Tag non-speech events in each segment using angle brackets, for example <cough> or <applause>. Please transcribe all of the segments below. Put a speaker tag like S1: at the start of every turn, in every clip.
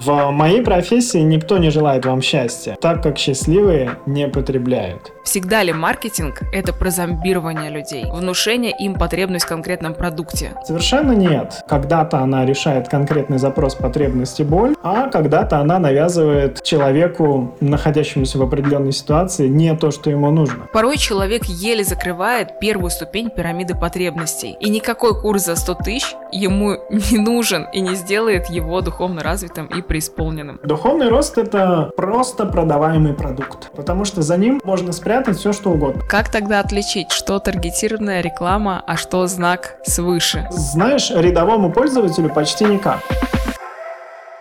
S1: В моей профессии никто не желает вам счастья, так как счастливые не потребляют.
S2: Всегда ли маркетинг – это про зомбирование людей, внушение им потребность в конкретном продукте?
S1: Совершенно нет. Когда-то она решает конкретный запрос потребности боль, а когда-то она навязывает человеку, находящемуся в определенной ситуации, не то, что ему нужно.
S2: Порой человек еле закрывает первую ступень пирамиды потребностей, и никакой курс за 100 тысяч ему <laughs> не нужен и не сделает его духовно развитым и преисполненным.
S1: Духовный рост — это просто продаваемый продукт, потому что за ним можно спрятать все, что угодно.
S2: Как тогда отличить, что таргетированная реклама, а что знак свыше?
S1: Знаешь, рядовому пользователю почти никак.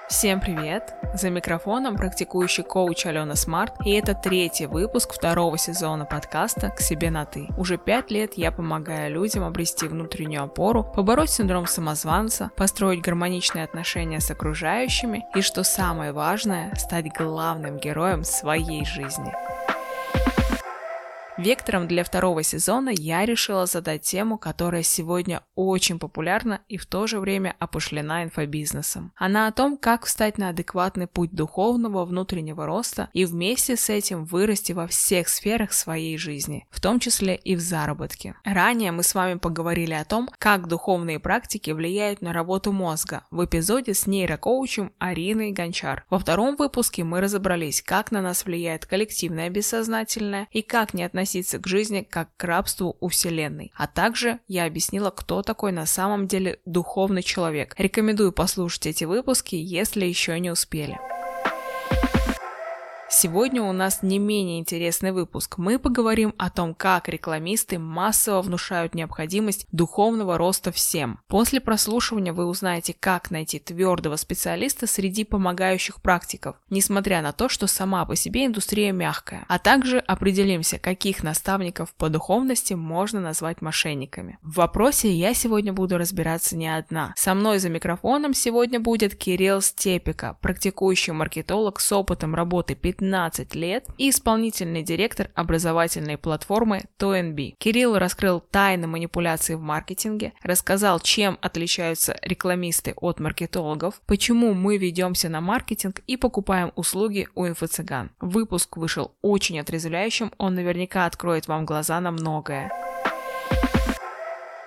S2: Всем привет! За микрофоном практикующий коуч Алена Смарт, и это третий выпуск второго сезона подкаста «К себе на ты». Уже пять лет я помогаю людям обрести внутреннюю опору, побороть синдром самозванца, построить гармоничные отношения с окружающими и, что самое важное, стать главным героем своей жизни. Вектором для второго сезона я решила задать тему, которая сегодня очень популярна и в то же время опушлена инфобизнесом. Она о том, как встать на адекватный путь духовного внутреннего роста и вместе с этим вырасти во всех сферах своей жизни, в том числе и в заработке. Ранее мы с вами поговорили о том, как духовные практики влияют на работу мозга в эпизоде с нейрокоучем Ариной Гончар. Во втором выпуске мы разобрались, как на нас влияет коллективное бессознательное и как не относиться относиться к жизни как к рабству у Вселенной. А также я объяснила, кто такой на самом деле духовный человек. Рекомендую послушать эти выпуски, если еще не успели. Сегодня у нас не менее интересный выпуск. Мы поговорим о том, как рекламисты массово внушают необходимость духовного роста всем. После прослушивания вы узнаете, как найти твердого специалиста среди помогающих практиков, несмотря на то, что сама по себе индустрия мягкая. А также определимся, каких наставников по духовности можно назвать мошенниками. В вопросе я сегодня буду разбираться не одна. Со мной за микрофоном сегодня будет Кирилл Степика, практикующий маркетолог с опытом работы 15 лет и исполнительный директор образовательной платформы ToNB. Кирилл раскрыл тайны манипуляции в маркетинге, рассказал, чем отличаются рекламисты от маркетологов, почему мы ведемся на маркетинг и покупаем услуги у инфо-цыган. Выпуск вышел очень отрезвляющим, он наверняка откроет вам глаза на многое.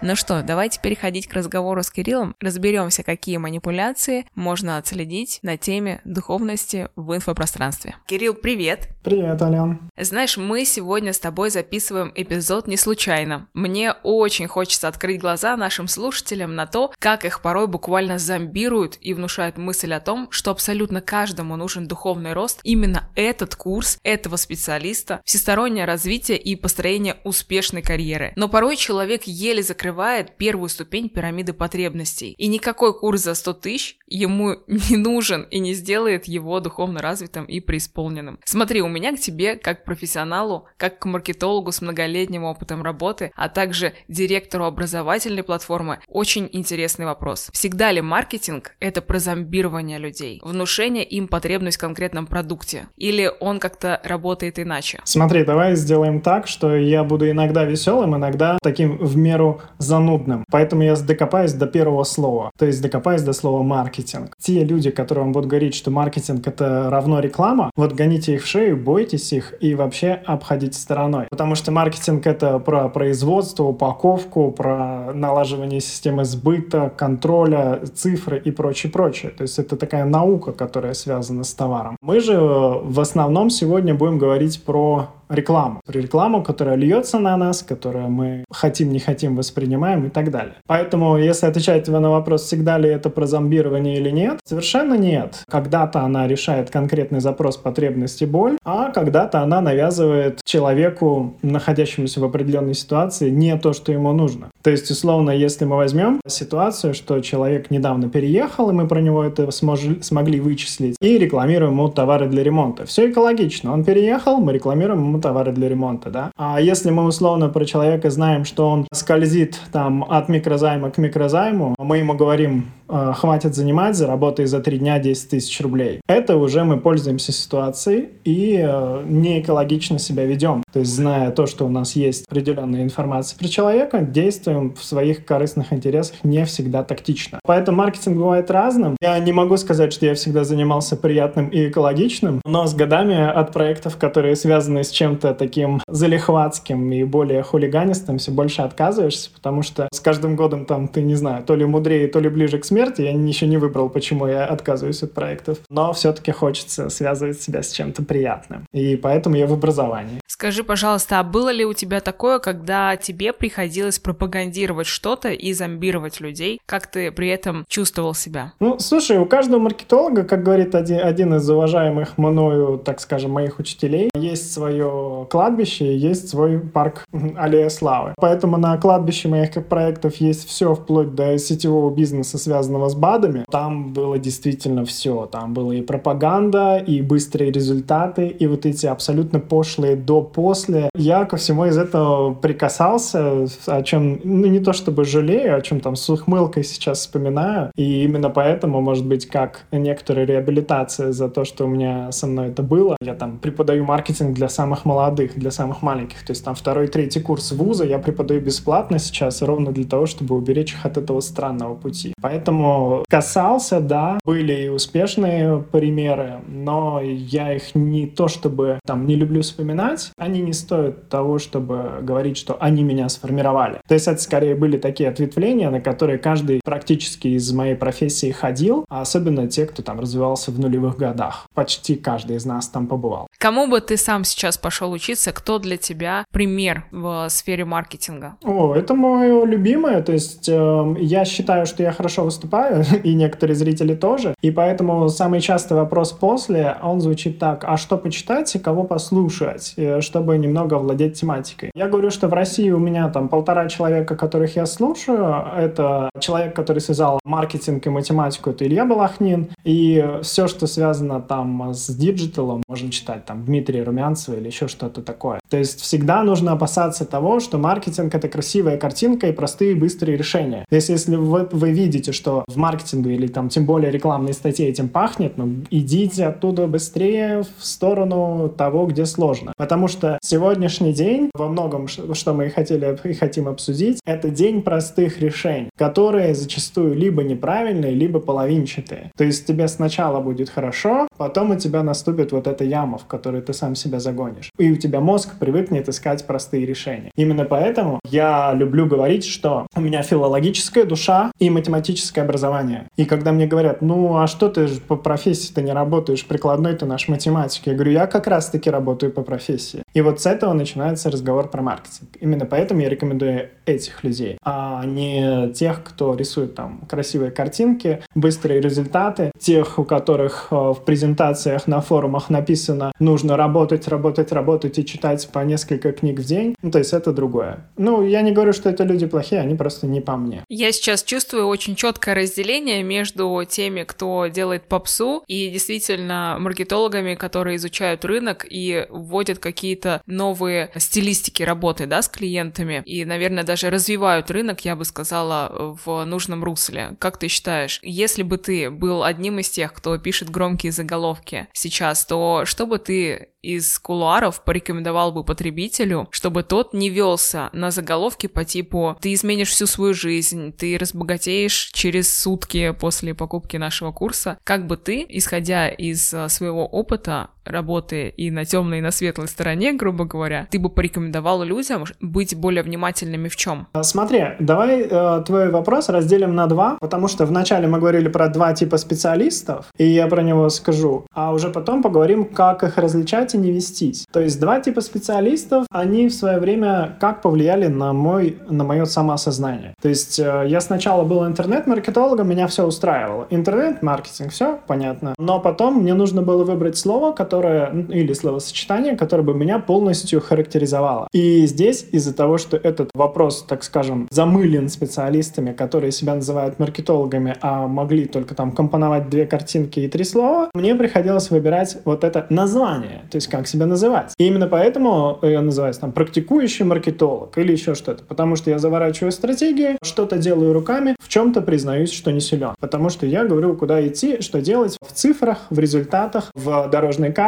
S2: Ну что, давайте переходить к разговору с Кириллом. Разберемся, какие манипуляции можно отследить на теме духовности в инфопространстве. Кирилл, привет!
S1: Привет, Ален.
S2: Знаешь, мы сегодня с тобой записываем эпизод не случайно. Мне очень хочется открыть глаза нашим слушателям на то, как их порой буквально зомбируют и внушают мысль о том, что абсолютно каждому нужен духовный рост. Именно этот курс, этого специалиста, всестороннее развитие и построение успешной карьеры. Но порой человек еле закрывает открывает первую ступень пирамиды потребностей. И никакой курс за 100 тысяч ему не нужен и не сделает его духовно развитым и преисполненным. Смотри, у меня к тебе, как к профессионалу, как к маркетологу с многолетним опытом работы, а также директору образовательной платформы, очень интересный вопрос. Всегда ли маркетинг – это про зомбирование людей, внушение им потребность в конкретном продукте? Или он как-то работает иначе?
S1: Смотри, давай сделаем так, что я буду иногда веселым, иногда таким в меру занудным. Поэтому я докопаюсь до первого слова. То есть докопаюсь до слова маркетинг. Те люди, которые вам будут говорить, что маркетинг это равно реклама, вот гоните их в шею, бойтесь их и вообще обходите стороной. Потому что маркетинг это про производство, упаковку, про налаживание системы сбыта, контроля, цифры и прочее, прочее. То есть это такая наука, которая связана с товаром. Мы же в основном сегодня будем говорить про рекламу. Рекламу, которая льется на нас, которую мы хотим, не хотим, воспринимаем и так далее. Поэтому, если отвечать на вопрос, всегда ли это про зомбирование или нет, совершенно нет. Когда-то она решает конкретный запрос потребности боль, а когда-то она навязывает человеку, находящемуся в определенной ситуации, не то, что ему нужно. То есть, условно, если мы возьмем ситуацию, что человек недавно переехал, и мы про него это смож- смогли вычислить, и рекламируем ему товары для ремонта. Все экологично. Он переехал, мы рекламируем ему товары для ремонта, да. А если мы условно про человека знаем, что он скользит там от микрозайма к микрозайму, мы ему говорим, э, хватит занимать, заработай за три дня 10 тысяч рублей. Это уже мы пользуемся ситуацией и э, не экологично себя ведем. То есть, зная то, что у нас есть определенная информация про человека, действуем в своих корыстных интересах не всегда тактично. Поэтому маркетинг бывает разным. Я не могу сказать, что я всегда занимался приятным и экологичным, но с годами от проектов, которые связаны с чем-то таким залихватским и более хулиганистым, все больше отказываешься, потому что с каждым годом там ты, не знаю, то ли мудрее, то ли ближе к смерти. Я еще не выбрал, почему я отказываюсь от проектов. Но все-таки хочется связывать себя с чем-то приятным. И поэтому я в образовании.
S2: Скажи, пожалуйста, а было ли у тебя такое, когда тебе приходилось пропагандировать что-то и зомбировать людей? Как ты при этом чувствовал себя?
S1: Ну, слушай, у каждого маркетолога, как говорит один, один из уважаемых мною, так скажем, моих учителей, есть свое кладбище, есть свой парк Аллея Славы. Поэтому на кладбище моих проектов есть все, вплоть до сетевого бизнеса, связанного с БАДами. Там было действительно все. Там было и пропаганда, и быстрые результаты, и вот эти абсолютно пошлые до после. Я ко всему из этого прикасался, о чем, ну, не то чтобы жалею, о чем там с ухмылкой сейчас вспоминаю. И именно поэтому, может быть, как некоторая реабилитация за то, что у меня со мной это было. Я там преподаю маркетинг для самых молодых, для самых маленьких. То есть там второй, третий курс вуза я преподаю бесплатно сейчас, ровно для того, чтобы уберечь их от этого странного пути. Поэтому касался, да, были и успешные примеры, но я их не то чтобы там не люблю вспоминать, они не стоят того, чтобы говорить, что они меня сформировали. То есть это скорее были такие ответвления, на которые каждый практически из моей профессии ходил, а особенно те, кто там развивался в нулевых годах. Почти каждый из нас там побывал.
S2: Кому бы ты сам сейчас пошел учиться? Кто для тебя пример в сфере маркетинга?
S1: О, это мое любимое. То есть э, я считаю, что я хорошо выступаю, <laughs> и некоторые зрители тоже. И поэтому самый частый вопрос после, он звучит так, а что почитать и кого послушать? чтобы немного овладеть тематикой. Я говорю, что в России у меня там полтора человека, которых я слушаю. Это человек, который связал маркетинг и математику, это Илья Балахнин. И все, что связано там с digital ом, можно читать там Дмитрия Румянцева или еще что-то такое. То есть всегда нужно опасаться того, что маркетинг — это красивая картинка и простые быстрые решения. То есть если вы, вы видите, что в маркетинге или там тем более рекламной статье этим пахнет, ну идите оттуда быстрее в сторону того, где сложно. Потому что сегодняшний день, во многом, что мы и хотели и хотим обсудить, это день простых решений, которые зачастую либо неправильные, либо половинчатые. То есть тебе сначала будет хорошо, потом у тебя наступит вот эта яма, в которую ты сам себя загонишь. И у тебя мозг привыкнет искать простые решения. Именно поэтому я люблю говорить, что у меня филологическая душа и математическое образование. И когда мне говорят, ну а что ты по профессии-то не работаешь, прикладной ты наш математик, я говорю, я как раз-таки работаю по профессии. И вот с этого начинается разговор про маркетинг. Именно поэтому я рекомендую этих людей, а не тех, кто рисует там красивые картинки, быстрые результаты, тех, у которых э, в презентациях на форумах написано «нужно работать, работать, работать и читать по несколько книг в день». Ну, то есть это другое. Ну, я не говорю, что это люди плохие, они просто не по мне.
S2: Я сейчас чувствую очень четкое разделение между теми, кто делает попсу, и действительно маркетологами, которые изучают рынок и вводят какие-то новые стилистики работы, да, с клиентами, и, наверное, даже развивают рынок, я бы сказала, в нужном русле. Как ты считаешь, если бы ты был одним из тех, кто пишет громкие заголовки сейчас, то что бы ты из кулуаров порекомендовал бы потребителю, чтобы тот не велся на заголовки по типу «ты изменишь всю свою жизнь», «ты разбогатеешь через сутки после покупки нашего курса», как бы ты, исходя из э, своего опыта, работы и на темной, и на светлой стороне, грубо говоря, ты бы порекомендовал людям быть более внимательными в чем?
S1: А, смотри, давай э, твой вопрос разделим на два, потому что вначале мы говорили про два типа специалистов, и я про него скажу, а уже потом поговорим, как их различать и не вестись. То есть два типа специалистов, они в свое время как повлияли на мой, на мое самоосознание. То есть э, я сначала был интернет-маркетологом, меня все устраивало. Интернет-маркетинг, все понятно. Но потом мне нужно было выбрать слово, которое которое, или словосочетание, которое бы меня полностью характеризовало. И здесь из-за того, что этот вопрос, так скажем, замылен специалистами, которые себя называют маркетологами, а могли только там компоновать две картинки и три слова, мне приходилось выбирать вот это название, то есть как себя называть. И именно поэтому я называюсь там практикующий маркетолог или еще что-то, потому что я заворачиваю стратегии, что-то делаю руками, в чем-то признаюсь, что не силен, потому что я говорю, куда идти, что делать в цифрах, в результатах, в дорожной карте,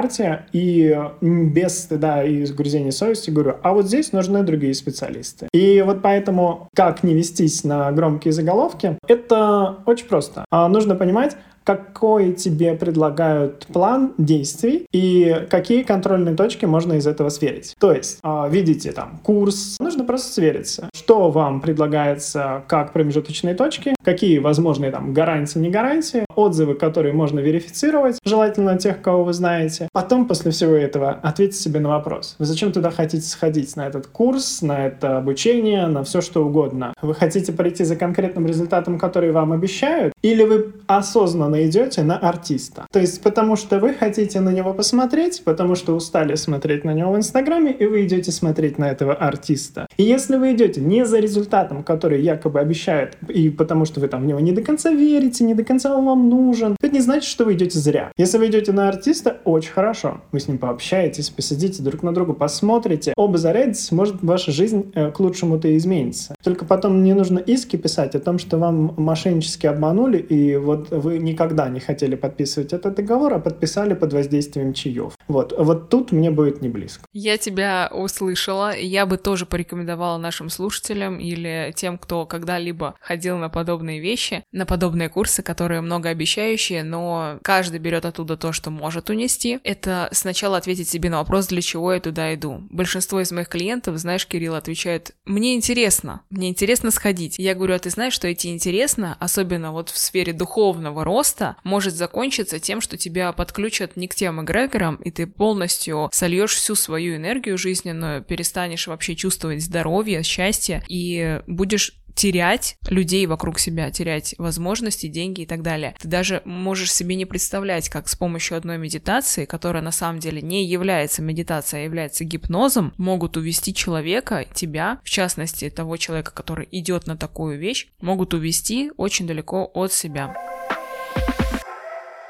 S1: и без стыда и сгрузения совести говорю, а вот здесь нужны другие специалисты. И вот поэтому, как не вестись на громкие заголовки, это очень просто. А нужно понимать, какой тебе предлагают план действий и какие контрольные точки можно из этого сверить. То есть, а, видите там курс, нужно просто свериться, что вам предлагается как промежуточные точки, какие возможные там гарантии, не гарантии, отзывы, которые можно верифицировать, желательно тех, кого вы знаете. Потом, после всего этого, ответьте себе на вопрос. Вы зачем туда хотите сходить? На этот курс, на это обучение, на все что угодно. Вы хотите прийти за конкретным результатом, который вам обещают? Или вы осознанно осознанно идете на артиста. То есть потому что вы хотите на него посмотреть, потому что устали смотреть на него в Инстаграме, и вы идете смотреть на этого артиста. И если вы идете не за результатом, который якобы обещает, и потому что вы там в него не до конца верите, не до конца он вам нужен, это не значит, что вы идете зря. Если вы идете на артиста, очень хорошо. Вы с ним пообщаетесь, посидите друг на друга, посмотрите, оба зарядитесь, может ваша жизнь э, к лучшему-то и изменится. Только потом не нужно иски писать о том, что вам мошеннически обманули, и вот вы никак никогда не хотели подписывать этот договор, а подписали под воздействием чаев. Вот, вот тут мне будет не близко.
S2: Я тебя услышала, я бы тоже порекомендовала нашим слушателям или тем, кто когда-либо ходил на подобные вещи, на подобные курсы, которые многообещающие, но каждый берет оттуда то, что может унести. Это сначала ответить себе на вопрос, для чего я туда иду. Большинство из моих клиентов, знаешь, Кирилл, отвечает, мне интересно, мне интересно сходить. Я говорю, а ты знаешь, что идти интересно, особенно вот в сфере духовного роста, просто может закончиться тем, что тебя подключат не к тем эгрегорам, и ты полностью сольешь всю свою энергию жизненную, перестанешь вообще чувствовать здоровье, счастье, и будешь терять людей вокруг себя, терять возможности, деньги и так далее. Ты даже можешь себе не представлять, как с помощью одной медитации, которая на самом деле не является медитацией, а является гипнозом, могут увести человека, тебя, в частности того человека, который идет на такую вещь, могут увести очень далеко от себя.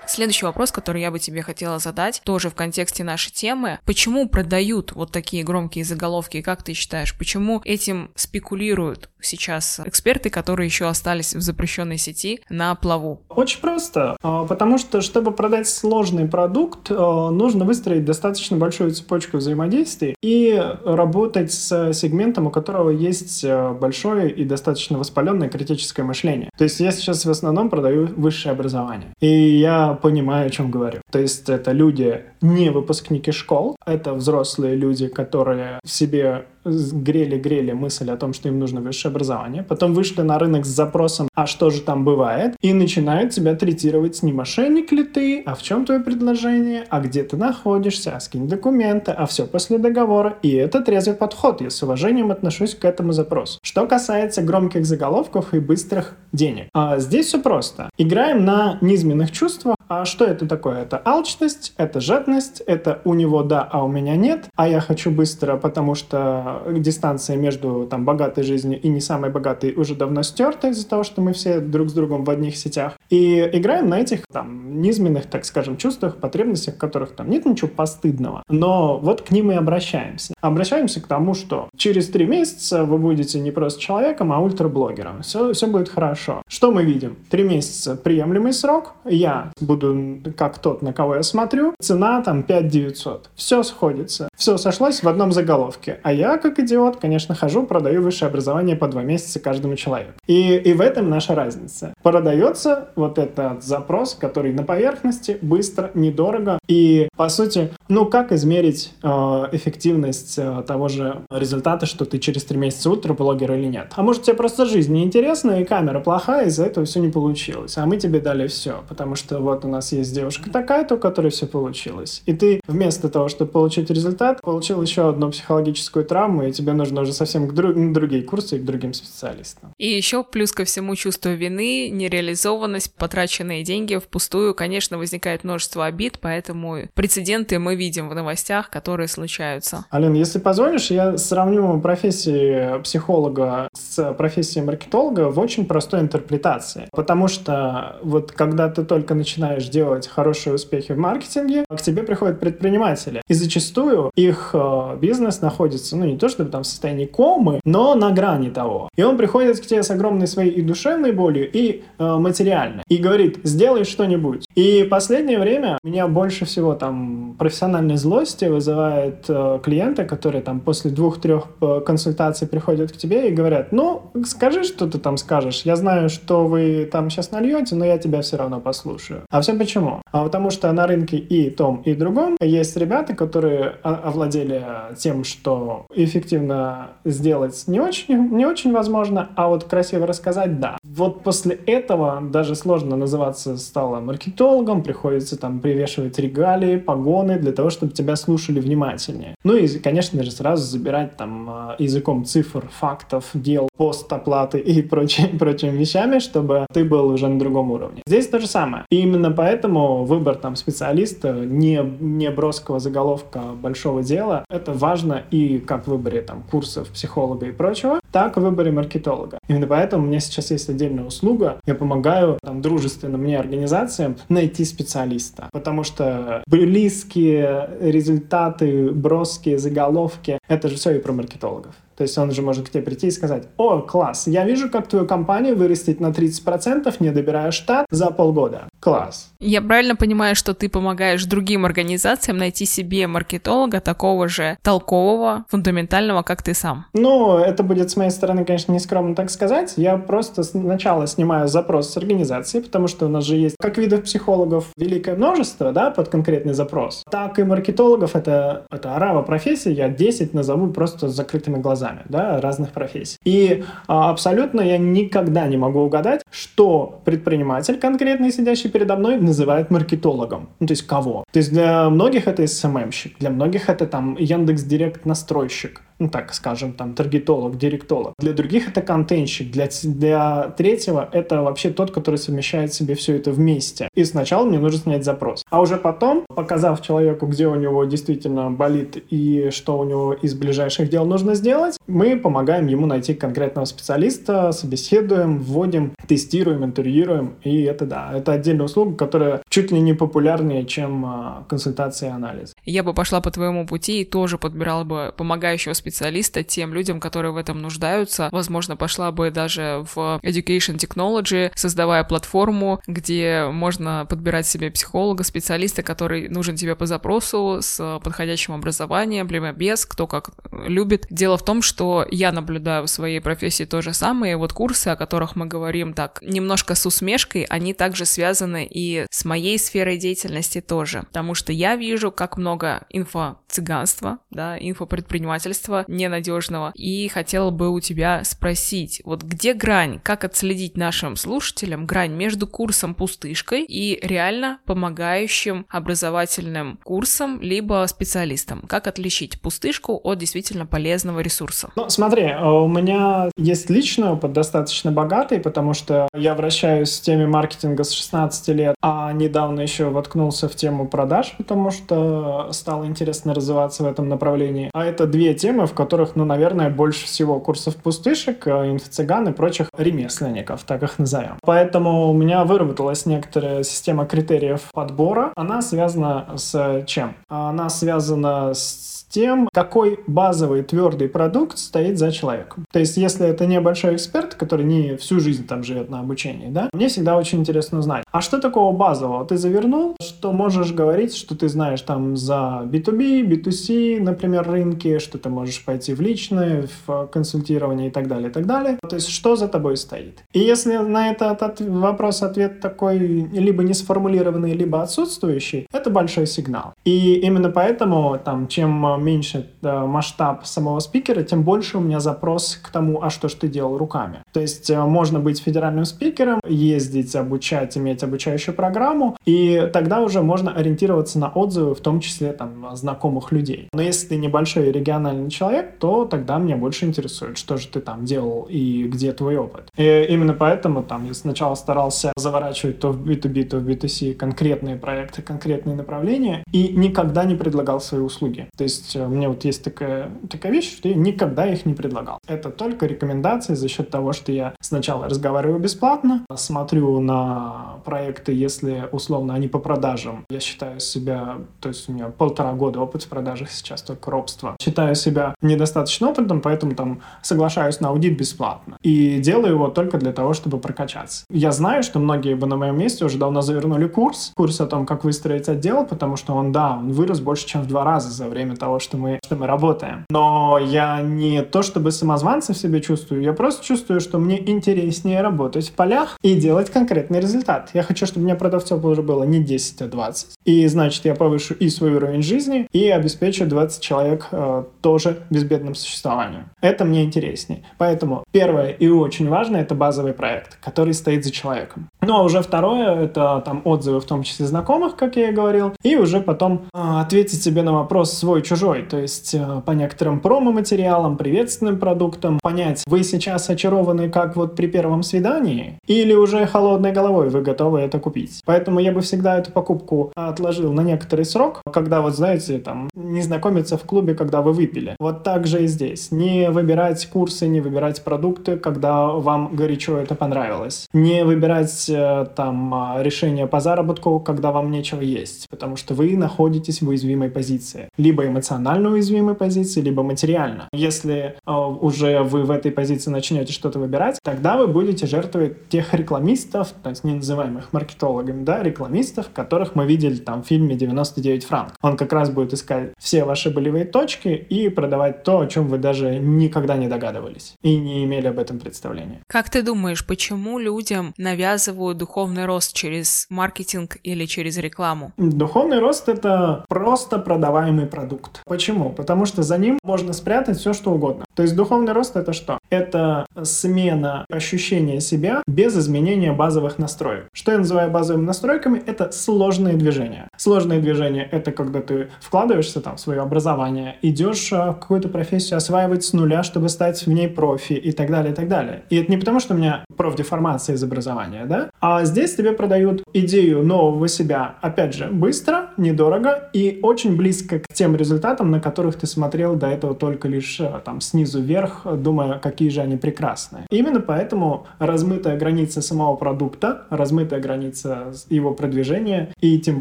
S2: Следующий вопрос, который я бы тебе хотела задать, тоже в контексте нашей темы. Почему продают вот такие громкие заголовки, как ты считаешь, почему этим спекулируют сейчас эксперты, которые еще остались в запрещенной сети на плаву?
S1: Очень просто. А, потому что, чтобы продать сложный продукт, а, нужно выстроить достаточно большую цепочку взаимодействий и работать с сегментом, у которого есть а, большое и достаточно воспаленное критическое мышление. То есть я сейчас в основном продаю высшее образование. И я понимаю, о чем говорю. То есть это люди не выпускники школ, это взрослые люди, которые в себе грели-грели мысль о том, что им нужно высшее образование, потом вышли на рынок с запросом, а что же там бывает, и начинают тебя третировать не мошенник ли ты, а в чем твое предложение, а где ты находишься, а скинь документы, а все после договора. И это трезвый подход, я с уважением отношусь к этому запросу. Что касается громких заголовков и быстрых денег. А здесь все просто. Играем на низменных чувствах. А что это такое? Это алчность, это жадность, это у него да, а у меня нет, а я хочу быстро, потому что дистанция между там, богатой жизнью и не самой богатой уже давно стерта из-за того, что мы все друг с другом в одних сетях. И играем на этих там низменных, так скажем, чувствах, потребностях, которых там нет ничего постыдного. Но вот к ним и обращаемся. Обращаемся к тому, что через три месяца вы будете не просто человеком, а ультраблогером. Все, все будет хорошо. Что мы видим? Три месяца приемлемый срок. Я буду как тот, на кого я смотрю. Цена там 5 900. Все сходится. Все сошлось в одном заголовке. А я как идиот, конечно, хожу, продаю высшее образование по два месяца каждому человеку. И, и в этом наша разница. Продается вот этот запрос, который на поверхности, быстро, недорого. И, по сути, ну как измерить э, эффективность э, того же результата, что ты через три месяца ультраблогер или нет? А может тебе просто жизнь неинтересна и камера плохая, из-за этого все не получилось. А мы тебе дали все, потому что вот у нас есть девушка такая-то, у которой все получилось. И ты вместо того, чтобы получить результат, получил еще одну психологическую травму, и тебе нужно уже совсем к друг, на другие курсы и к другим специалистам.
S2: И еще плюс ко всему чувство вины, нереализованность, потраченные деньги впустую, конечно, возникает множество обид, поэтому прецеденты мы видим в новостях, которые случаются.
S1: Алин, если позволишь, я сравню профессии психолога с профессией маркетолога в очень простой интерпретации. Потому что вот когда ты только начинаешь делать хорошие успехи в маркетинге, к тебе приходят предприниматели. И зачастую их э, бизнес находится, ну не то чтобы там в состоянии комы, но на грани того. И он приходит к тебе с огромной своей и душевной болью, и э, материальной. И говорит, сделай что-нибудь. И последнее время меня больше всего там профессиональной злости вызывает э, клиенты, которые там после двух-трех э, консультаций приходят к тебе и говорят, ну, скажи, что ты там скажешь. Я знаю, что вы там сейчас нальете, но я тебя все равно послушаю. А все почему? А потому что на рынке и том, и другом есть ребята, которые овладели тем, что эффективно сделать не очень, не очень возможно, а вот красиво рассказать — да. Вот после этого даже сложно называться стало маркетологом, приходится там привешивать регалии, погоны для того, чтобы тебя слушали внимательнее. Ну и, конечно же, сразу забирать там а, языком цифр, фактов, дел, пост оплаты и прочим, <laughs> прочими вещами, чтобы ты был уже на другом уровне. Здесь то же самое. И именно поэтому выбор там специалиста, не, не броского заголовка большого дела, это важно и как в выборе там курсов психолога и прочего, так и в выборе маркетолога. Именно поэтому у меня сейчас есть отдельная услуга. Я помогаю там дружественным мне организациям найти специалиста. Потому что близкие результаты, броские заголовки, это же все и про маркетологов. То есть он же может к тебе прийти и сказать, о, класс, я вижу, как твою компанию вырастить на 30%, не добирая штат за полгода. Класс.
S2: Я правильно понимаю, что ты помогаешь другим организациям найти себе маркетолога такого же толкового, фундаментального, как ты сам?
S1: Ну, это будет с моей стороны, конечно, нескромно так сказать. Я просто сначала снимаю запрос с организации, потому что у нас же есть как видов психологов великое множество, да, под конкретный запрос, так и маркетологов. Это, это арава профессия, я 10 назову просто с закрытыми глазами глазами, да, разных профессий. И а, абсолютно я никогда не могу угадать, что предприниматель конкретный, сидящий передо мной, называет маркетологом. Ну, то есть кого? То есть для многих это СММщик, для многих это там Яндекс Директ настройщик, ну так скажем, там, таргетолог, директолог. Для других это контентщик, для, для третьего это вообще тот, который совмещает себе все это вместе. И сначала мне нужно снять запрос. А уже потом, показав человеку, где у него действительно болит и что у него из ближайших дел нужно сделать, мы помогаем ему найти конкретного специалиста, собеседуем, вводим, тестируем, интервьюируем. И это да, это отдельная услуга, которая чуть ли не популярнее, чем а, консультация и анализ.
S2: Я бы пошла по твоему пути и тоже подбирала бы помогающего специалиста специалиста тем людям, которые в этом нуждаются. Возможно, пошла бы даже в Education Technology, создавая платформу, где можно подбирать себе психолога, специалиста, который нужен тебе по запросу, с подходящим образованием, либо без, кто как любит. Дело в том, что я наблюдаю в своей профессии то же самое. Вот курсы, о которых мы говорим так немножко с усмешкой, они также связаны и с моей сферой деятельности тоже. Потому что я вижу, как много инфо-цыганства, да, инфопредпринимательства ненадежного. И хотела бы у тебя спросить, вот где грань, как отследить нашим слушателям грань между курсом пустышкой и реально помогающим образовательным курсом либо специалистом? Как отличить пустышку от действительно полезного ресурса?
S1: Ну, смотри, э, у меня есть личный опыт достаточно богатый, потому что я вращаюсь в теме маркетинга с 16 лет, а недавно еще воткнулся в тему продаж, потому что стало интересно развиваться в этом направлении. А это две темы, в которых, ну, наверное, больше всего курсов пустышек, э, инфо-цыган и прочих ремесленников, так их назовем. Поэтому у меня выработалась некоторая система критериев подбора. Она связана с чем? Она связана с тем, какой базовый твердый продукт стоит за человеком. То есть, если это небольшой эксперт, который не всю жизнь там живет на обучении, да, мне всегда очень интересно узнать, а что такого базового ты завернул, что можешь говорить, что ты знаешь там за B2B, B2C, например, рынки, что ты можешь пойти в личное, в консультирование и так далее, и так далее. То есть, что за тобой стоит. И если на этот вопрос ответ такой либо не сформулированный, либо отсутствующий, это большой сигнал. И именно поэтому там, чем меньше да, масштаб самого спикера, тем больше у меня запрос к тому, а что ж ты делал руками. То есть э, можно быть федеральным спикером, ездить, обучать, иметь обучающую программу, и тогда уже можно ориентироваться на отзывы, в том числе там знакомых людей. Но если ты небольшой региональный человек, то тогда меня больше интересует, что же ты там делал и где твой опыт. И именно поэтому там я сначала старался заворачивать то в B2B, то в B2C конкретные проекты, конкретные направления, и никогда не предлагал свои услуги. То есть э, у меня вот есть такая, такая вещь, что я никогда их не предлагал. Это только рекомендации за счет того, что я сначала разговариваю бесплатно, смотрю на проекты, если условно они по продажам. Я считаю себя, то есть у меня полтора года опыт в продажах сейчас, только робство. Считаю себя недостаточно опытным, поэтому там соглашаюсь на аудит бесплатно. И делаю его только для того, чтобы прокачаться. Я знаю, что многие бы на моем месте уже давно завернули курс, курс о том, как выстроить отдел, потому что он, да, он вырос больше, чем в два раза за время того, что мы, что мы работаем. Но я не то чтобы самозванца в себе чувствую, я просто чувствую, что мне интереснее работать в полях и делать конкретный результат. Я хочу, чтобы у меня продавцов уже было не 10, а 20. И значит, я повышу и свой уровень жизни, и обеспечу 20 человек э, тоже безбедным существованием. Это мне интереснее. Поэтому первое и очень важное — это базовый проект, который стоит за человеком. Ну а уже второе — это там отзывы, в том числе знакомых, как я и говорил, и уже потом э, ответить себе на вопрос свой-чужой, то есть э, по некоторым промо-материалам, приветственным продуктам, понять, вы сейчас очарованы как вот при первом свидании, или уже холодной головой вы готовы это купить. Поэтому я бы всегда эту покупку отложил на некоторый срок, когда вот, знаете, там, не знакомиться в клубе, когда вы выпили. Вот так же и здесь. Не выбирать курсы, не выбирать продукты, когда вам горячо это понравилось. Не выбирать там а, решение по заработку, когда вам нечего есть, потому что вы находитесь в уязвимой позиции. Либо эмоционально уязвимой позиции, либо материально. Если э, уже вы в этой позиции начнете что-то выбирать, тогда вы будете жертвовать тех рекламистов, то есть не называемых маркетологами, да, рекламистов, которых мы видели там в фильме «99 франк». Он как раз будет искать все ваши болевые точки и продавать то, о чем вы даже никогда не догадывались и не имели об этом представления.
S2: Как ты думаешь, почему людям навязывают духовный рост через маркетинг или через рекламу?
S1: Духовный рост — это просто продаваемый продукт. Почему? Потому что за ним можно спрятать все, что угодно. То есть духовный рост — это что? Это смена ощущения себя без изменения базовых настроек. Что я называю базовыми настройками? Это сложные движения. Сложные движения — это когда ты вкладываешься там в свое образование, идешь а, в какую-то профессию осваивать с нуля, чтобы стать в ней профи и так далее, и так далее. И это не потому, что у меня профдеформация из образования, да? А здесь тебе продают идею нового себя, опять же, быстро, недорого и очень близко к тем результатам, на которых ты смотрел до этого только лишь а, там снизу вверх, думая, какие же они прекрасные. Именно поэтому размытая граница самого продукта, размытая граница его продвижения и тем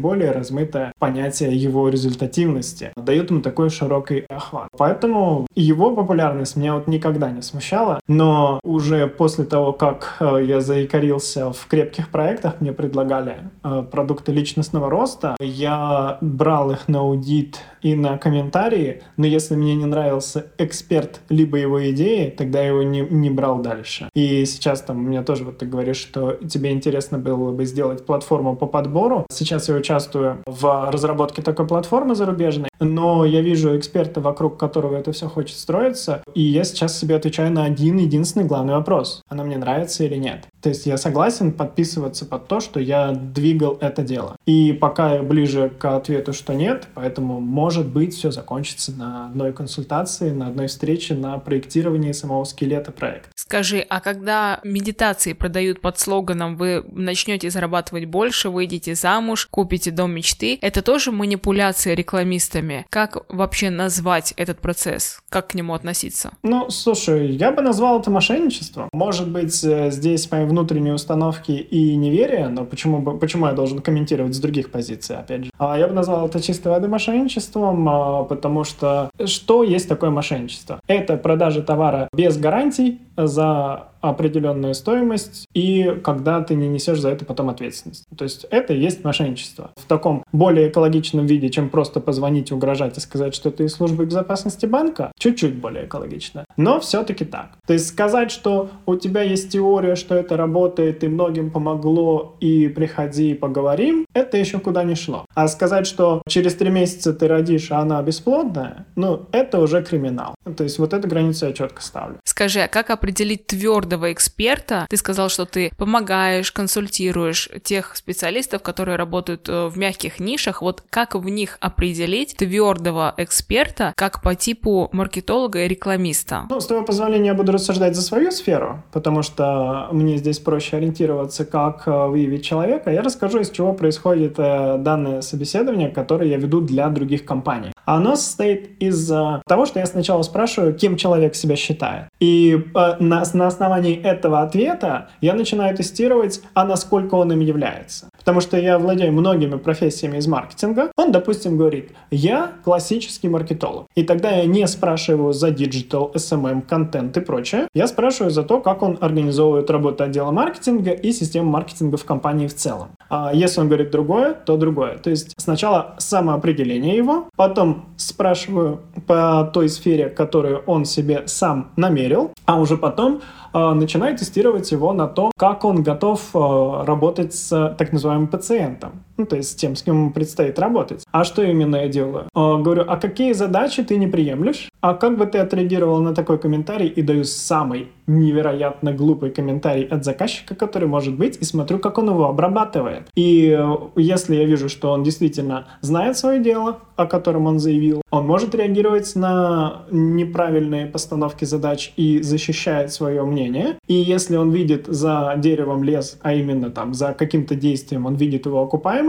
S1: более размытое понятие его результативности дает ему такой широкий охват. Поэтому его популярность меня вот никогда не смущала, но уже после того, как э, я заикарился в крепких проектах, мне предлагали э, продукты личностного роста, я брал их на аудит и на комментарии, но если мне не нравился эксперт либо его идеи, тогда я его не, не брал дальше. И сейчас там у меня тоже вот ты говоришь, что тебе интересно было бы сделать платформу по подбору. Сейчас я участвую в разработке такой платформы зарубежной, но я вижу эксперта, вокруг которого это все хочет строиться, и я сейчас себе отвечаю на один единственный главный вопрос. Она мне нравится или нет? То есть я согласен подписываться под то, что я двигал это дело. И пока я ближе к ответу, что нет, поэтому, может быть, все закончится на одной консультации, на одной встрече, на проектировании самого скелета проекта.
S2: Скажи, а когда медитации продают под слоганом «Вы начнете зарабатывать больше, выйдете замуж, купите дом мечты», это тоже манипуляция рекламистами? Как вообще назвать этот процесс? Как к нему относиться?
S1: Ну, слушай, я бы назвал это мошенничеством. Может быть, э, здесь мои внутренние установки и неверие, но почему, бы, почему я должен комментировать с других позиций, опять же? А я бы назвал это чистой воды мошенничеством, а, потому что что есть такое мошенничество? Это продажа товара без гарантий за определенную стоимость, и когда ты не несешь за это потом ответственность. То есть это и есть мошенничество. В таком более экологичном виде, чем просто позвонить, угрожать и сказать, что ты из службы безопасности банка, чуть-чуть более экологично. Но все-таки так. То есть сказать, что у тебя есть теория, что это работает и многим помогло, и приходи и поговорим, это еще куда не шло. А сказать, что через три месяца ты родишь, а она бесплодная, ну, это уже криминал. То есть вот эту границу я четко ставлю.
S2: Скажи, а как определить твердо твердого эксперта? Ты сказал, что ты помогаешь, консультируешь тех специалистов, которые работают э, в мягких нишах. Вот как в них определить твердого эксперта, как по типу маркетолога и рекламиста?
S1: Ну, с твоего позволения я буду рассуждать за свою сферу, потому что мне здесь проще ориентироваться, как э, выявить человека. Я расскажу, из чего происходит э, данное собеседование, которое я веду для других компаний. Оно состоит из того, что я сначала спрашиваю, кем человек себя считает. И э, на основании этого ответа я начинаю тестировать, а насколько он им является. Потому что я владею многими профессиями из маркетинга. Он, допустим, говорит, я классический маркетолог. И тогда я не спрашиваю за digital, SMM, контент и прочее. Я спрашиваю за то, как он организовывает работу отдела маркетинга и систему маркетинга в компании в целом. А если он говорит другое, то другое. То есть сначала самоопределение его, потом спрашиваю по той сфере, которую он себе сам намерил, а уже потом начинаю тестировать его на то, как он готов э, работать с так называемым пациентом ну, то есть с тем, с кем предстоит работать. А что именно я делаю? Э, говорю, а какие задачи ты не приемлешь? А как бы ты отреагировал на такой комментарий? И даю самый невероятно глупый комментарий от заказчика, который может быть, и смотрю, как он его обрабатывает. И э, если я вижу, что он действительно знает свое дело, о котором он заявил, он может реагировать на неправильные постановки задач и защищает свое мнение. И если он видит за деревом лес, а именно там за каким-то действием он видит его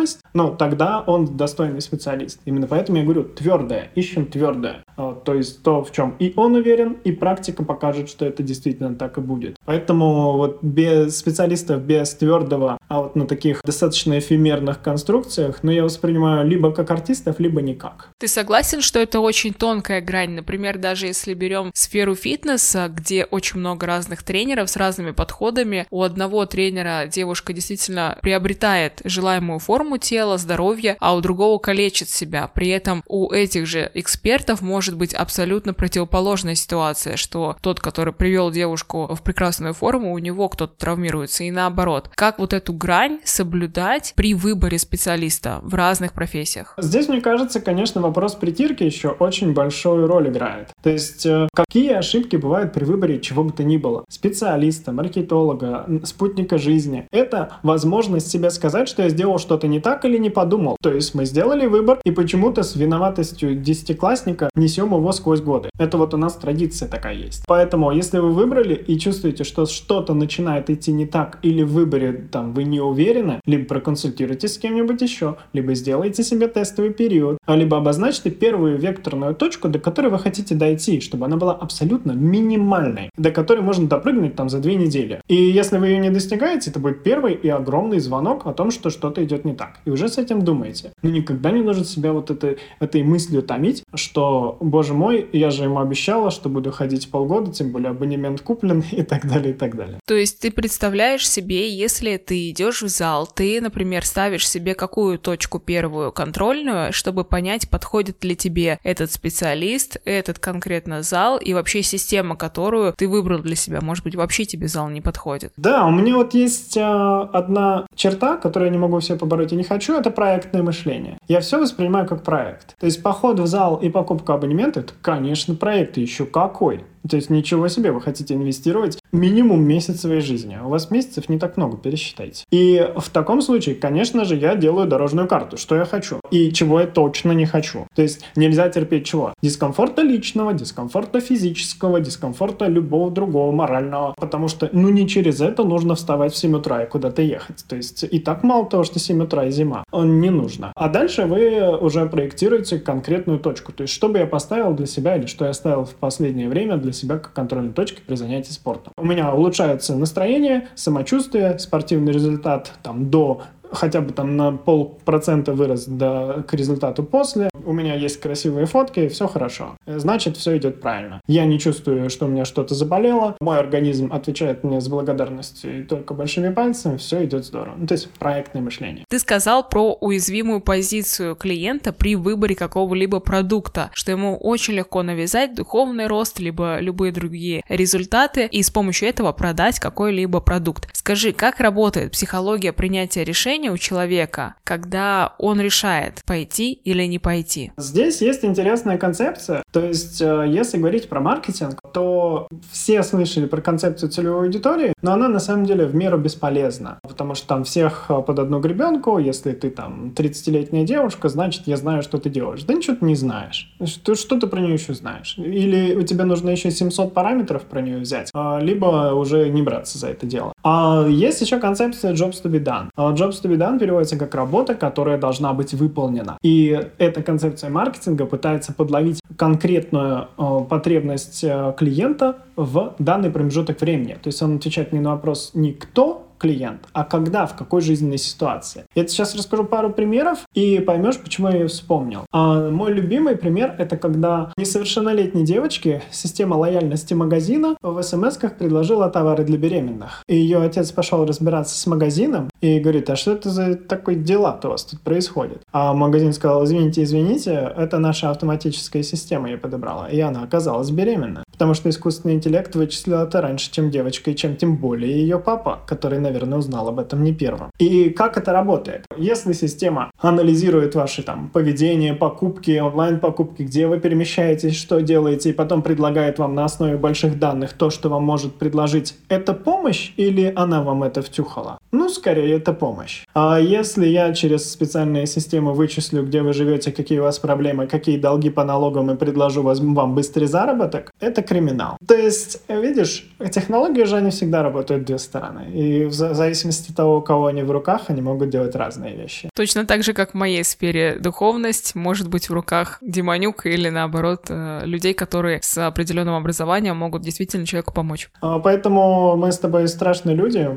S1: окупаемость, ну, тогда он достойный специалист. Именно поэтому я говорю твердое, ищем твердое. А, то есть то, в чем и он уверен, и практика покажет, что это действительно так и будет. Поэтому вот без специалистов, без твердого, а вот на таких достаточно эфемерных конструкциях, ну, я воспринимаю либо как артистов, либо никак.
S2: Ты согласен, что это очень тонкая грань? Например, даже если берем сферу фитнеса, где очень много разных тренеров с разными подходами, у одного тренера девушка действительно приобретает желаемую форму тела, здоровье, а у другого калечит себя. При этом у этих же экспертов может быть абсолютно противоположная ситуация, что тот, который привел девушку в прекрасную форму, у него кто-то травмируется, и наоборот. Как вот эту грань соблюдать при выборе специалиста в разных профессиях?
S1: Здесь, мне кажется, конечно, вопрос притирки еще очень большую роль играет. То есть, э, какие ошибки бывают при выборе чего бы то ни было? Специалиста, маркетолога, спутника жизни. Это возможность себе сказать, что я сделал что-то не так или не подумал. То есть, мы сделали выбор, и почему-то с виноватостью десятиклассника несем его сквозь годы. Это вот у нас традиция такая есть. Поэтому, если вы выбрали и чувствуете, что что-то начинает идти не так, или в выборе там вы не уверены, либо проконсультируйтесь с кем-нибудь еще, либо сделайте себе тестовый период, а либо обозначьте первую векторную точку, до которой вы хотите дойти, чтобы она была абсолютно минимальной, до которой можно допрыгнуть там за две недели. И если вы ее не достигаете, это будет первый и огромный звонок о том, что что-то идет не так. И уже с этим думаете. Но никогда не нужно себя вот этой, этой мыслью томить, что, боже мой, я же ему обещала, что буду ходить полгода, тем более абонемент куплен <laughs> и так далее, и так далее.
S2: То есть ты представляешь себе, если ты идешь в зал, ты, например, ставишь себе какую точку первую контрольную, чтобы понять, подходит ли тебе этот специалист, этот конкретно зал и вообще система, которую ты выбрал для себя. Может быть, вообще тебе зал не подходит.
S1: Да, у меня вот есть э, одна черта, которую я не могу все побороть и не хочу, это проектное мышление. Я все воспринимаю как проект. То есть поход в зал и покупка абонемента, это, конечно, проект, еще какой. То есть ничего себе, вы хотите инвестировать минимум месяц своей жизни. У вас месяцев не так много, пересчитайте. И в таком случае, конечно же, я делаю дорожную карту, что я хочу и чего я точно не хочу. То есть нельзя терпеть чего? Дискомфорта личного, дискомфорта физического, дискомфорта любого другого морального. Потому что, ну, не через это нужно вставать в 7 утра и куда-то ехать. То есть и так мало того, что 7 утра и зима, он не нужно. А дальше вы уже проектируете конкретную точку. То есть что бы я поставил для себя или что я ставил в последнее время для себя как контрольной точки при занятии спортом. У меня улучшается настроение, самочувствие, спортивный результат там до хотя бы там на полпроцента вырос до, к результату после. У меня есть красивые фотки, все хорошо. Значит, все идет правильно. Я не чувствую, что у меня что-то заболело. Мой организм отвечает мне с благодарностью и только большими пальцами. Все идет здорово. Ну, то есть проектное мышление.
S2: Ты сказал про уязвимую позицию клиента при выборе какого-либо продукта, что ему очень легко навязать духовный рост, либо любые другие результаты, и с помощью этого продать какой-либо продукт. Скажи, как работает психология принятия решений решение у человека, когда он решает, пойти или не пойти?
S1: Здесь есть интересная концепция. То есть, э, если говорить про маркетинг, то все слышали про концепцию целевой аудитории, но она на самом деле в меру бесполезна, потому что там всех э, под одну гребенку, если ты там 30-летняя девушка, значит, я знаю, что ты делаешь. Да ничего ты не знаешь. Что, что ты про нее еще знаешь? Или у тебя нужно еще 700 параметров про нее взять, а, либо уже не браться за это дело. А есть еще концепция jobs to be done. А jobs done переводится как работа, которая должна быть выполнена. И эта концепция маркетинга пытается подловить конкретную э, потребность э, клиента в данный промежуток времени. То есть он отвечает не на вопрос не кто клиент, а когда, в какой жизненной ситуации. Я сейчас расскажу пару примеров и поймешь, почему я ее вспомнил. А, мой любимый пример — это когда несовершеннолетней девочке система лояльности магазина в смс-ках предложила товары для беременных. И ее отец пошел разбираться с магазином и говорит, а что это за такое дела-то у вас тут происходит? А магазин сказал, извините, извините, это наша автоматическая система я подобрала. И она оказалась беременна. Потому что искусственный интеллект вычислил это раньше, чем девочка, и чем тем более ее папа, который, наверное, узнал об этом не первым. И как это работает? Если система анализирует ваши там поведение, покупки, онлайн-покупки, где вы перемещаетесь, что делаете, и потом предлагает вам на основе больших данных то, что вам может предложить, это помощь или она вам это втюхала? Ну, скорее, это помощь. А если я через специальные системы вычислю, где вы живете, какие у вас проблемы, какие долги по налогам и предложу вам быстрый заработок, это криминал. То есть, видишь, технологии же, они всегда работают две стороны. И в зависимости от того, у кого они в руках, они могут делать разные вещи.
S2: Точно так же, как в моей сфере духовность может быть в руках демонюк или, наоборот, э, людей, которые с определенным образованием могут действительно человеку помочь.
S1: А, поэтому мы с тобой страшные люди.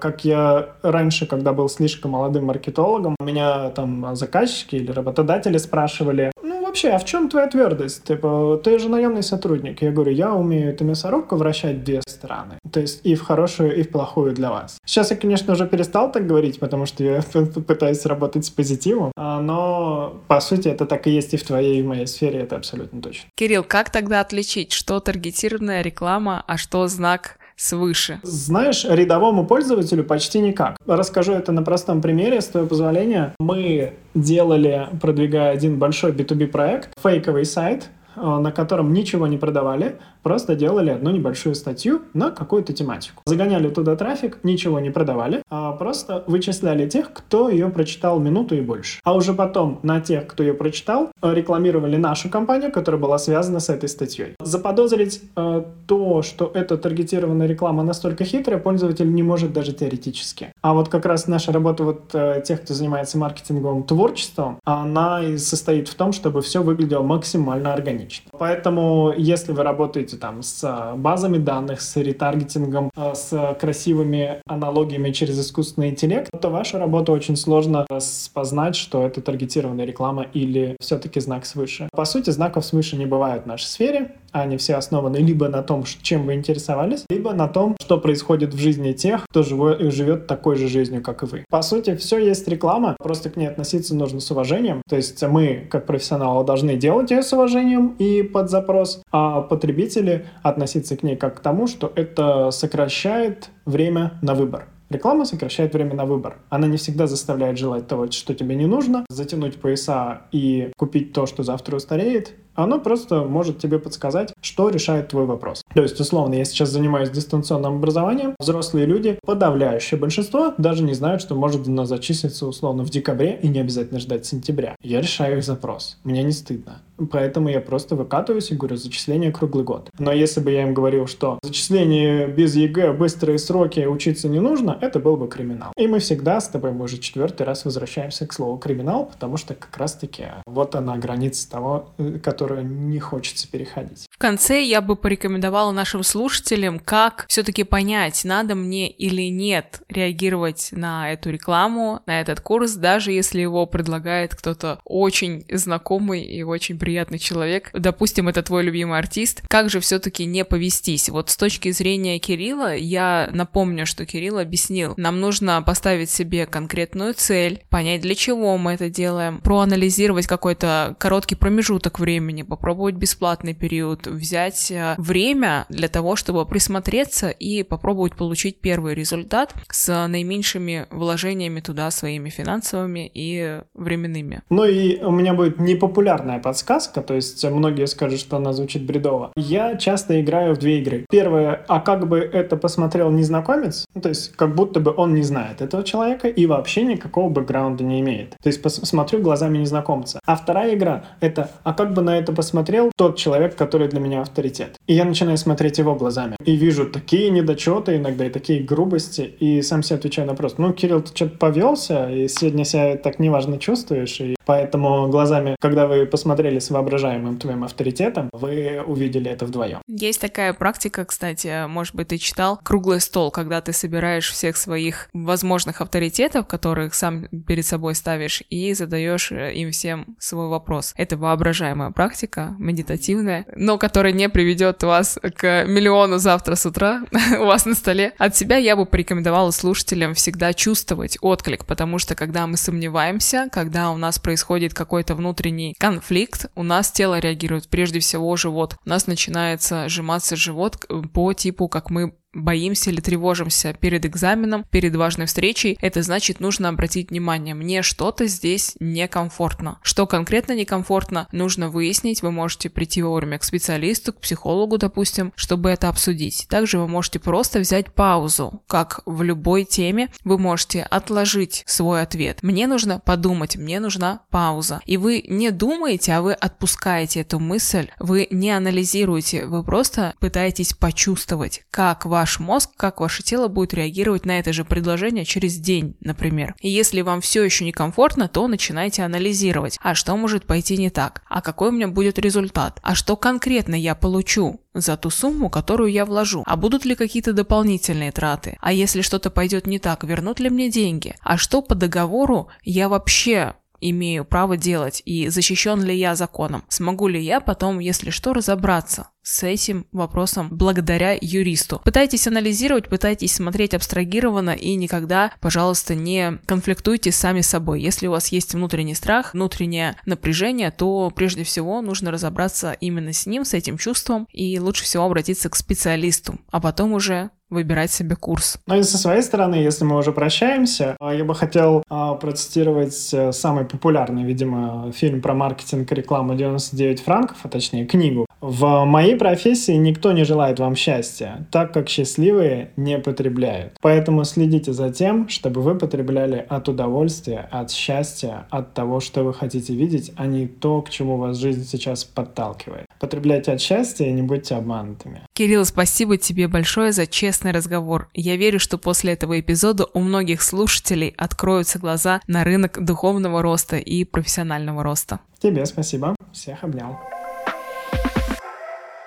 S1: Как я раньше, когда был слишком молодым маркетологом, меня там заказчики или работодатели спрашивали, ну вообще, а в чем твоя твердость? Типа, ты же наемный сотрудник. Я говорю, я умею эту мясорубку вращать две стороны. То есть и в хорошую, и в плохую для вас. Сейчас я, конечно, уже перестал так говорить, потому что я <laughs> пытаюсь работать с позитивом, а, но по сути это так и есть и в твоей, и в моей сфере, это абсолютно точно.
S2: Кирилл, как тогда отличить, что таргетированная реклама, а что знак свыше?
S1: Знаешь, рядовому пользователю почти никак. Расскажу это на простом примере, с твоего позволения. Мы делали, продвигая один большой B2B проект, фейковый сайт, на котором ничего не продавали, просто делали одну небольшую статью на какую-то тематику. Загоняли туда трафик, ничего не продавали, а просто вычисляли тех, кто ее прочитал минуту и больше. А уже потом на тех, кто ее прочитал, рекламировали нашу компанию, которая была связана с этой статьей. Заподозрить э, то, что эта таргетированная реклама настолько хитрая, пользователь не может даже теоретически. А вот как раз наша работа вот э, тех, кто занимается маркетинговым творчеством, она и состоит в том, чтобы все выглядело максимально органично. Поэтому, если вы работаете там с а, базами данных, с ретаргетингом, а, с красивыми аналогиями через искусственный интеллект, то ваша работа очень сложно распознать, что это таргетированная реклама или все-таки знак свыше. По сути, знаков свыше не бывает в нашей сфере. Они все основаны либо на том, чем вы интересовались, либо на том, что происходит в жизни тех, кто живет такой же жизнью, как и вы. По сути, все есть реклама, просто к ней относиться нужно с уважением. То есть мы, как профессионалы, должны делать ее с уважением, и под запрос, а потребители относиться к ней как к тому, что это сокращает время на выбор. Реклама сокращает время на выбор. Она не всегда заставляет желать того, что тебе не нужно, затянуть пояса и купить то, что завтра устареет, оно просто может тебе подсказать, что решает твой вопрос. То есть, условно, я сейчас занимаюсь дистанционным образованием, взрослые люди, подавляющее большинство, даже не знают, что можно у нас зачислиться условно в декабре и не обязательно ждать сентября. Я решаю их запрос. Мне не стыдно. Поэтому я просто выкатываюсь и говорю, зачисление круглый год. Но если бы я им говорил, что зачисление без ЕГЭ, быстрые сроки, учиться не нужно, это был бы криминал. И мы всегда с тобой, мы уже четвертый раз возвращаемся к слову криминал, потому что как раз-таки вот она граница того, э, который которую не хочется переходить.
S2: В конце я бы порекомендовала нашим слушателям, как все-таки понять, надо мне или нет реагировать на эту рекламу, на этот курс, даже если его предлагает кто-то очень знакомый и очень приятный человек. Допустим, это твой любимый артист. Как же все-таки не повестись? Вот с точки зрения Кирилла, я напомню, что Кирилл объяснил, нам нужно поставить себе конкретную цель, понять, для чего мы это делаем, проанализировать какой-то короткий промежуток времени, времени, попробовать бесплатный период, взять э, время для того, чтобы присмотреться и попробовать получить первый результат с наименьшими вложениями туда своими финансовыми и временными.
S1: Ну и у меня будет непопулярная подсказка, то есть многие скажут, что она звучит бредово. Я часто играю в две игры. Первое, а как бы это посмотрел незнакомец, ну, то есть как будто бы он не знает этого человека и вообще никакого бэкграунда не имеет. То есть посмотрю глазами незнакомца. А вторая игра — это, а как бы на это посмотрел тот человек, который для меня авторитет. И я начинаю смотреть его глазами. И вижу такие недочеты иногда и такие грубости, и сам себе отвечаю на вопрос. Ну, Кирилл, ты что-то повелся, и сегодня себя так неважно чувствуешь, и поэтому глазами, когда вы посмотрели с воображаемым твоим авторитетом, вы увидели это вдвоем.
S2: Есть такая практика, кстати, может быть, ты читал, круглый стол, когда ты собираешь всех своих возможных авторитетов, которых сам перед собой ставишь, и задаешь э, им всем свой вопрос. Это воображаемая практика, медитативная, но которая не приведет вас к миллиону завтра с утра <laughs> у вас на столе. От себя я бы порекомендовала слушателям всегда чувствовать отклик, потому что когда мы сомневаемся, когда у нас происходит какой-то внутренний конфликт, у нас тело реагирует прежде всего живот. У нас начинается сжиматься живот по типу, как мы боимся или тревожимся перед экзаменом, перед важной встречей, это значит нужно обратить внимание, мне что-то здесь некомфортно. Что конкретно некомфортно, нужно выяснить, вы можете прийти вовремя к специалисту, к психологу, допустим, чтобы это обсудить. Также вы можете просто взять паузу, как в любой теме, вы можете отложить свой ответ. Мне нужно подумать, мне нужна пауза. И вы не думаете, а вы отпускаете эту мысль, вы не анализируете, вы просто пытаетесь почувствовать, как ваш ваш мозг, как ваше тело будет реагировать на это же предложение через день, например. И если вам все еще некомфортно, то начинайте анализировать, а что может пойти не так, а какой у меня будет результат, а что конкретно я получу, за ту сумму, которую я вложу. А будут ли какие-то дополнительные траты? А если что-то пойдет не так, вернут ли мне деньги? А что по договору я вообще имею право делать и защищен ли я законом. Смогу ли я потом, если что, разобраться с этим вопросом благодаря юристу. Пытайтесь анализировать, пытайтесь смотреть абстрагированно и никогда, пожалуйста, не конфликтуйте сами собой. Если у вас есть внутренний страх, внутреннее напряжение, то прежде всего нужно разобраться именно с ним, с этим чувством, и лучше всего обратиться к специалисту, а потом уже выбирать себе курс.
S1: Ну и со своей стороны, если мы уже прощаемся, а, я бы хотел а, процитировать э, самый популярный, видимо, фильм про маркетинг и рекламу 99 франков, а точнее книгу. В моей профессии никто не желает вам счастья, так как счастливые не потребляют. Поэтому следите за тем, чтобы вы потребляли от удовольствия, от счастья, от того, что вы хотите видеть, а не то, к чему вас жизнь сейчас подталкивает. Потребляйте от счастья и не будьте обманутыми.
S2: Кирилл, спасибо тебе большое за интересный разговор. Я верю, что после этого эпизода у многих слушателей откроются глаза на рынок духовного роста и профессионального роста.
S1: Тебе спасибо. Всех обнял.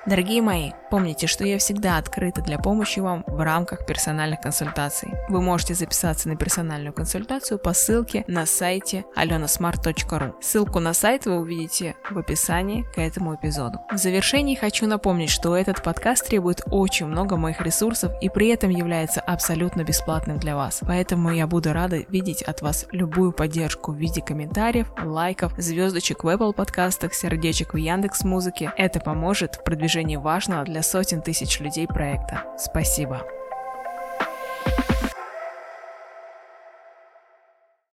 S2: Дорогие мои, помните, что я всегда открыта для помощи вам в рамках персональных консультаций. Вы можете записаться на персональную консультацию по ссылке на сайте alenasmart.ru. Ссылку на сайт вы увидите в описании к этому эпизоду. В завершении хочу напомнить, что этот подкаст требует очень много моих ресурсов и при этом является абсолютно бесплатным для вас. Поэтому я буду рада видеть от вас любую поддержку в виде комментариев, лайков, звездочек в Apple подкастах, сердечек в Яндекс Музыке. Это поможет в продвижении важного для сотен тысяч людей проекта. Спасибо.